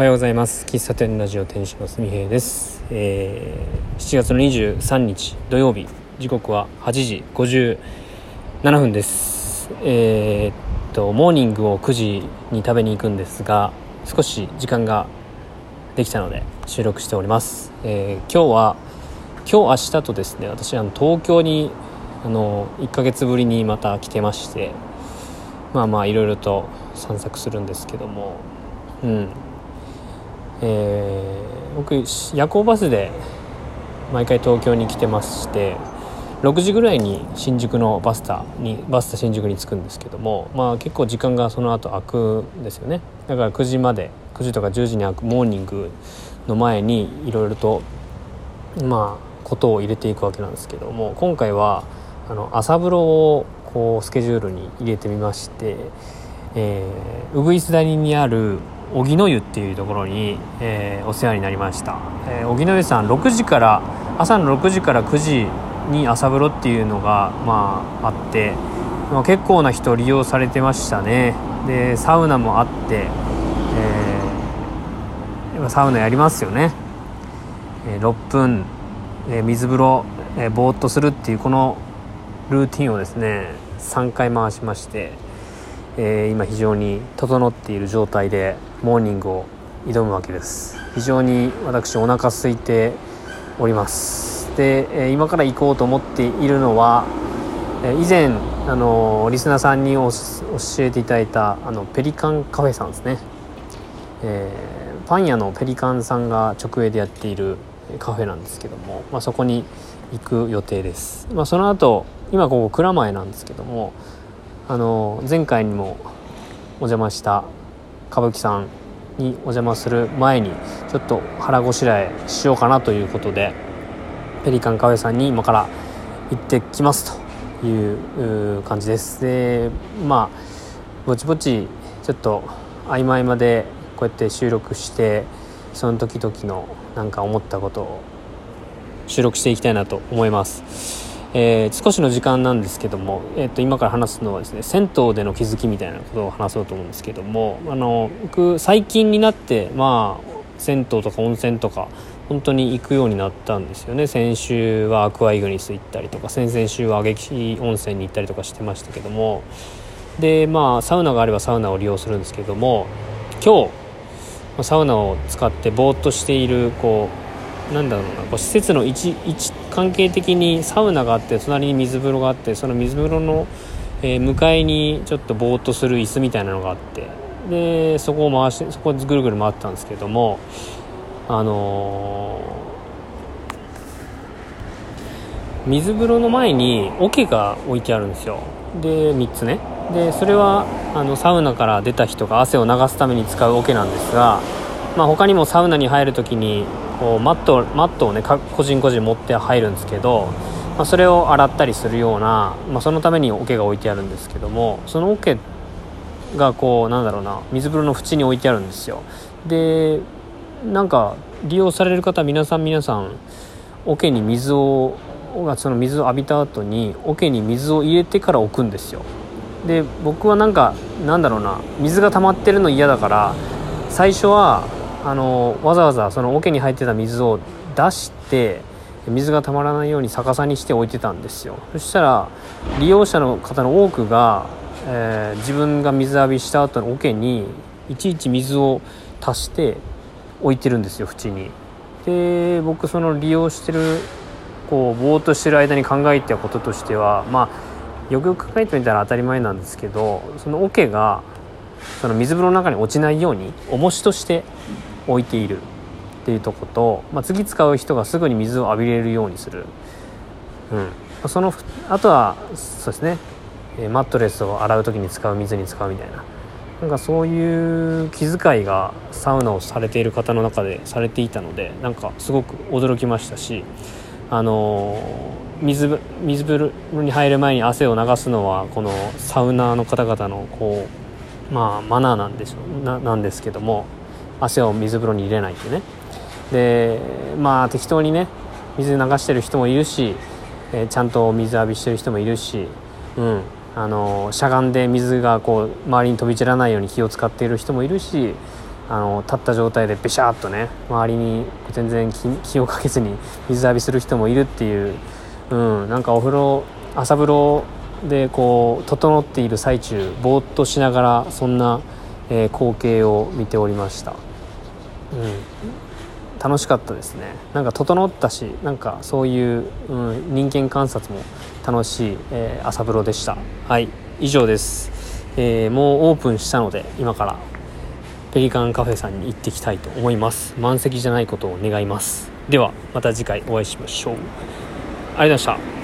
おはようございます。喫茶店ラジオ店主のすみへいです、えー7月の23日土曜日時刻は8時57分です。えーっとモーニングを9時に食べに行くんですが少し時間ができたので収録しております、えー今日は今日明日とですね私あの東京にあの1ヶ月ぶりにまた来てましてまあまあいろいろと散策するんですけどもうん。えー僕夜行バスで毎回東京に来てまして6時ぐらいに新宿のバスタにバスタ新宿に着くんですけどもまあ結構時間がその後空くんですよね。だから9時まで9時とか10時に開くモーニングの前にいろいろとまあことを入れていくわけなんですけども今回はあの朝風呂をこうスケジュールに入れてみまして、えー、ウグイス谷にある荻野湯っていうところに、えーお世話になりました、えー野湯さん6時から朝の6時から9時に朝風呂っていうのがまああって、まあ、結構な人利用されてましたね。でサウナもあって、えーサウナやりますよね、えー6分、えー水風呂、えーぼーっとするっていうこのルーティンをですね3回回しまして、えー今非常に整っている状態でモーニングを挑むわけです。非常に私お腹空いております。で、今から行こうと思っているのは、以前あのリスナーさんに教えていただいたあのペリカンカフェさんですね、えーパン屋のペリカンさんが直営でやっているカフェなんですけども、まあ、そこに行く予定です、まあ、その後今ここ蔵前なんですけどもあの前回にもお邪魔した歌舞伎さんにお邪魔する前にちょっと腹ごしらえしようかなということでペリカンカフェさんに今から行ってきますという感じです。でまあぼちぼちちょっと合間合間でこうやって収録してその時々のなんか思ったことを収録していきたいなと思います、えー少しの時間なんですけども、えー、と今から話すのはですね銭湯での気づきみたいなことを話そうと思うんですけどもあの僕最近になってまあ銭湯とか温泉とか本当に行くようになったんですよね。先週はアクアイグニス行ったりとか先々週は激温泉に行ったりとかしてましたけども。でまあサウナがあればサウナを利用するんですけども今日サウナを使ってぼーっとしているこうなんだろうなこう施設の位置位置関係的にサウナがあって隣に水風呂があってその水風呂の、えー向かいにちょっとぼーっとする椅子みたいなのがあってでそこを回してそこをぐるぐる回ったんですけどもあのー水風呂の前に桶が置いてあるんですよ。で3つね。でそれはあのサウナから出た人が汗を流すために使う桶なんですが、まあ、他にもサウナに入る時にこうマットマットをね個人個人持って入るんですけど、まあ、それを洗ったりするような、まあ、そのために桶が置いてあるんですけどもその桶がこうなんだろうな水風呂の縁に置いてあるんですよ。でなんか利用される方皆さん皆さん桶に水をその水を浴びた後に桶に水を入れてから置くんですよ。で僕はなんかなんだろうな水が溜まってるの嫌だから最初はあのわざわざその桶に入ってた水を出して水が溜まらないように逆さにして置いてたんですよ。そしたら利用者の方の多くが、えー自分が水浴びした後の桶にいちいち水を足して置いてるんですよ縁に。で僕その利用してるこうぼーっとしてる間に考えたこととしてはまあよくよく考えてみたら当たり前なんですけどその桶がその水風呂の中に落ちないように重しとして置いているっていうとこと、まあ、次使う人がすぐに水を浴びれるようにする、うん、そのあとはそうですね。マットレスを洗う時に使う水に使うみたいな。なんかそういう気遣いがサウナをされている方の中でされていたのでなんかすごく驚きましたしあの水水風呂に入る前に汗を流すのはこのサウナーの方々のこうまあマナーなんでしょうななんですけども汗を水風呂に入れないってね。でまあ適当にね水流してる人もいるし、えーちゃんと水浴びしてる人もいるし、うん、あのしゃがんで水がこう周りに飛び散らないように気を使っている人もいるしあの立った状態でビシャーっとね周りに全然気をかけずに水浴びする人もいるっていう、うん、なんかお風呂朝風呂でこう整っている最中ぼーっとしながらそんな、えー、光景を見ておりました、うん、楽しかったですね。なんか整ったしなんかそういう、うん、人間観察も楽しい、えー、朝風呂でした。はい以上です、えー、もうオープンしたので今からペリカンカフェさんに行ってきたいと思います。満席じゃないことを願います。ではまた次回お会いしましょう。ありがとうございました。